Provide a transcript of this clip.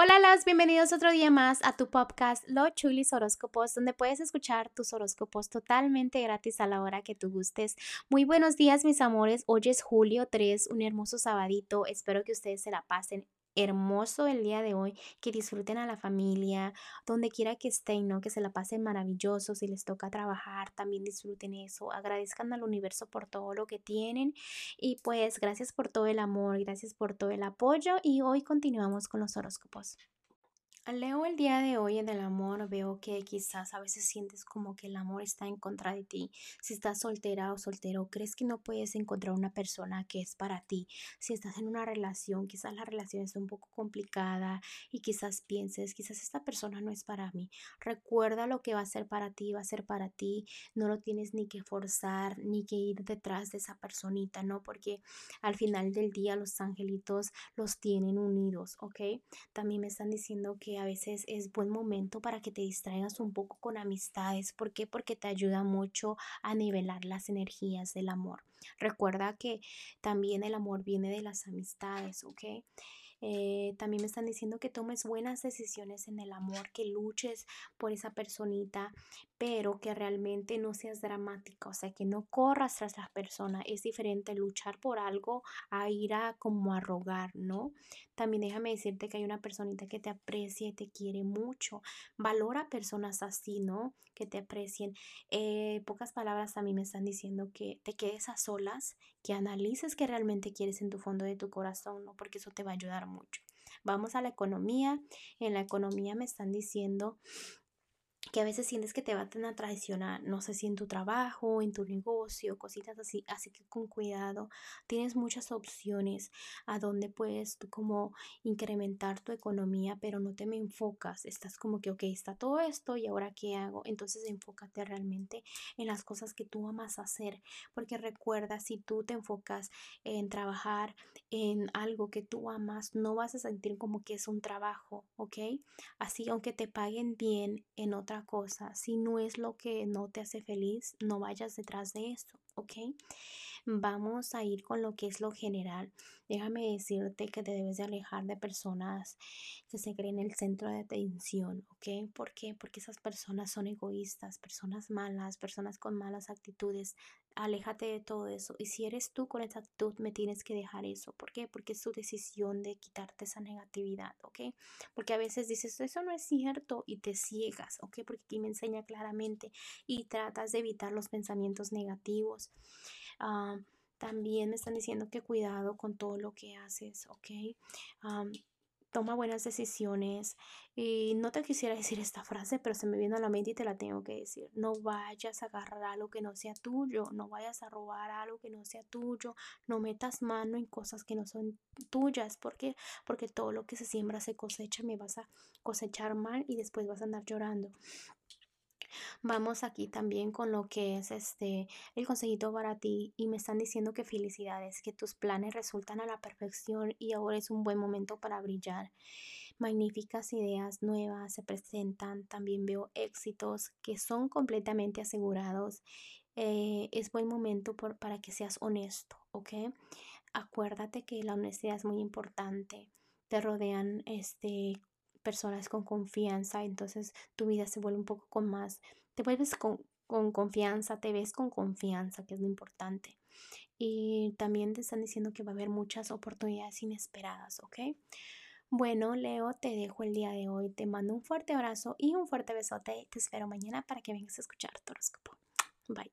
Hola, las bienvenidos otro día más a tu podcast Lo Chulis Horóscopos, donde puedes escuchar tus horóscopos totalmente gratis a la hora que tú gustes. Muy buenos días, mis amores. Hoy es julio 3, un hermoso sabadito. Espero que ustedes se la pasen hermoso el día de hoy, que disfruten a la familia, donde quiera que estén, ¿no? Que se la pasen maravilloso, si les toca trabajar, también disfruten eso, agradezcan al universo por todo lo que tienen y pues gracias por todo el amor, gracias por todo el apoyo y hoy continuamos con los horóscopos. Leo el día de hoy en el amor, veo que quizás a veces sientes como que el amor está en contra de ti. Si estás soltera o soltero, crees que no puedes encontrar una persona que es para ti. Si estás en una relación, quizás la relación es un poco complicada y quizás pienses, quizás esta persona no es para mí. Recuerda lo que va a ser para ti, va a ser para ti. No lo tienes ni que forzar, ni que ir detrás de esa personita, ¿no? Porque al final del día los angelitos los tienen unidos, ¿ok? También me están diciendo que a veces es buen momento para que te distraigas un poco con amistades. ¿Por qué? Porque te ayuda mucho a nivelar las energías del amor. Recuerda que también el amor viene de las amistades, ¿ok? Eh, también me están diciendo que tomes buenas decisiones en el amor, que luches por esa personita, pero que realmente no seas dramática, o sea, que no corras tras la persona. Es diferente luchar por algo a ir a como a rogar, ¿no? También déjame decirte que hay una personita que te aprecia y te quiere mucho. Valora personas así, ¿no? Que te aprecien. Eh, pocas palabras a mí me están diciendo que te quedes a solas, que analices qué realmente quieres en tu fondo de tu corazón, ¿no? Porque eso te va a ayudar mucho. Vamos a la economía. En la economía me están diciendo que a veces sientes que te van a traicionar, no sé si en tu trabajo, en tu negocio, cositas así, así que con cuidado, tienes muchas opciones a donde puedes tú como incrementar tu economía, pero no te me enfocas, estás como que, ok, está todo esto y ahora qué hago, entonces enfócate realmente en las cosas que tú amas hacer, porque recuerda, si tú te enfocas en trabajar en algo que tú amas, no vas a sentir como que es un trabajo, ¿ok? Así, aunque te paguen bien en otra cosa. Si no es lo que no te hace feliz, no vayas detrás de eso, ¿ok? Vamos a ir con lo que es lo general. Déjame decirte que te debes de alejar de personas que se creen el centro de atención, ¿ok? ¿Por qué? Porque esas personas son egoístas, personas malas, personas con malas actitudes. Aléjate de todo eso. Y si eres tú con esa actitud, me tienes que dejar eso. ¿Por qué? Porque es tu decisión de quitarte esa negatividad, ¿ok? Porque a veces dices, eso no es cierto y te ciegas, ¿ok? Porque aquí me enseña claramente y tratas de evitar los pensamientos negativos. Ah, también me están diciendo que cuidado con todo lo que haces, ¿ok? toma buenas decisiones. Y no te quisiera decir esta frase, pero se me viene a la mente y te la tengo que decir. No vayas a agarrar algo que no sea tuyo, no vayas a robar algo que no sea tuyo, no metas mano en cosas que no son tuyas. ¿Por qué? Porque todo lo que se siembra se cosecha, me vas a cosechar mal y después vas a andar llorando. Vamos aquí también con lo que es este el consejito para ti y me están diciendo que felicidades, que tus planes resultan a la perfección y ahora es un buen momento para brillar. Magníficas ideas nuevas se presentan, también veo éxitos que son completamente asegurados. Eh, es buen momento por, para que seas honesto, ¿ok? Acuérdate que la honestidad es muy importante. Te rodean este personas con confianza, entonces tu vida se vuelve un poco con más, te vuelves con, con confianza, te ves con confianza, que es lo importante. Y también te están diciendo que va a haber muchas oportunidades inesperadas, ¿ok? Bueno, Leo, te dejo el día de hoy. Te mando un fuerte abrazo y un fuerte besote. Te espero mañana para que vengas a escuchar tu. Bye.